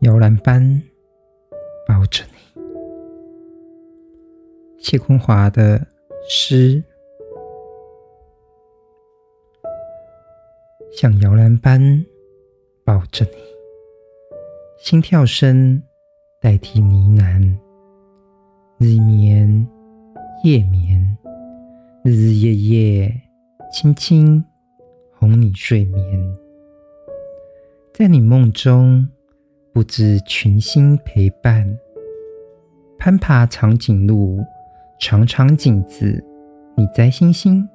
摇篮般抱着你。谢坤华的诗，像摇篮般抱着你，心跳声代替呢喃，日眠夜眠，日日夜夜，轻轻哄你睡眠，在你梦中。不知群星陪伴，攀爬长颈鹿，长长颈子，你摘星星，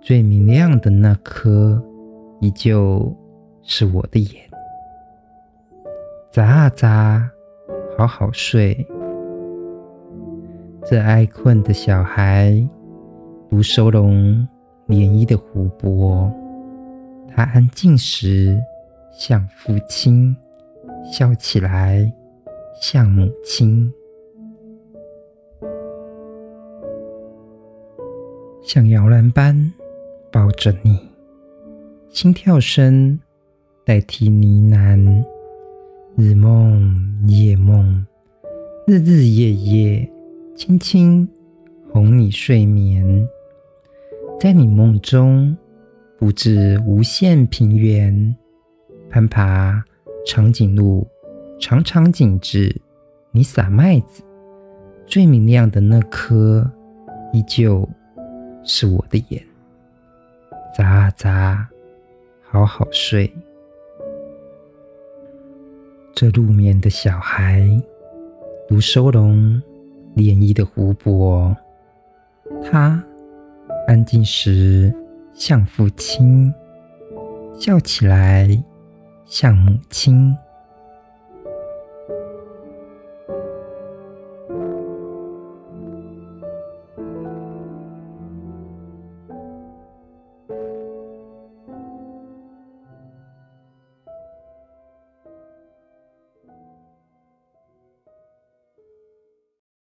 最明亮的那颗，依旧是我的眼。眨啊眨，好好睡。这爱困的小孩，如收拢涟漪的湖泊，他安静时像父亲。笑起来像母亲，像摇篮般抱着你，心跳声代替呢喃，日梦夜梦，日日夜夜，轻轻哄你睡眠，在你梦中布置无限平原，攀爬。长颈鹿，长长颈子，你撒麦子，最明亮的那颗，依旧是我的眼。眨啊眨，好好睡。这入眠的小孩，如收拢涟漪的湖泊，他安静时像父亲，笑起来。像母亲。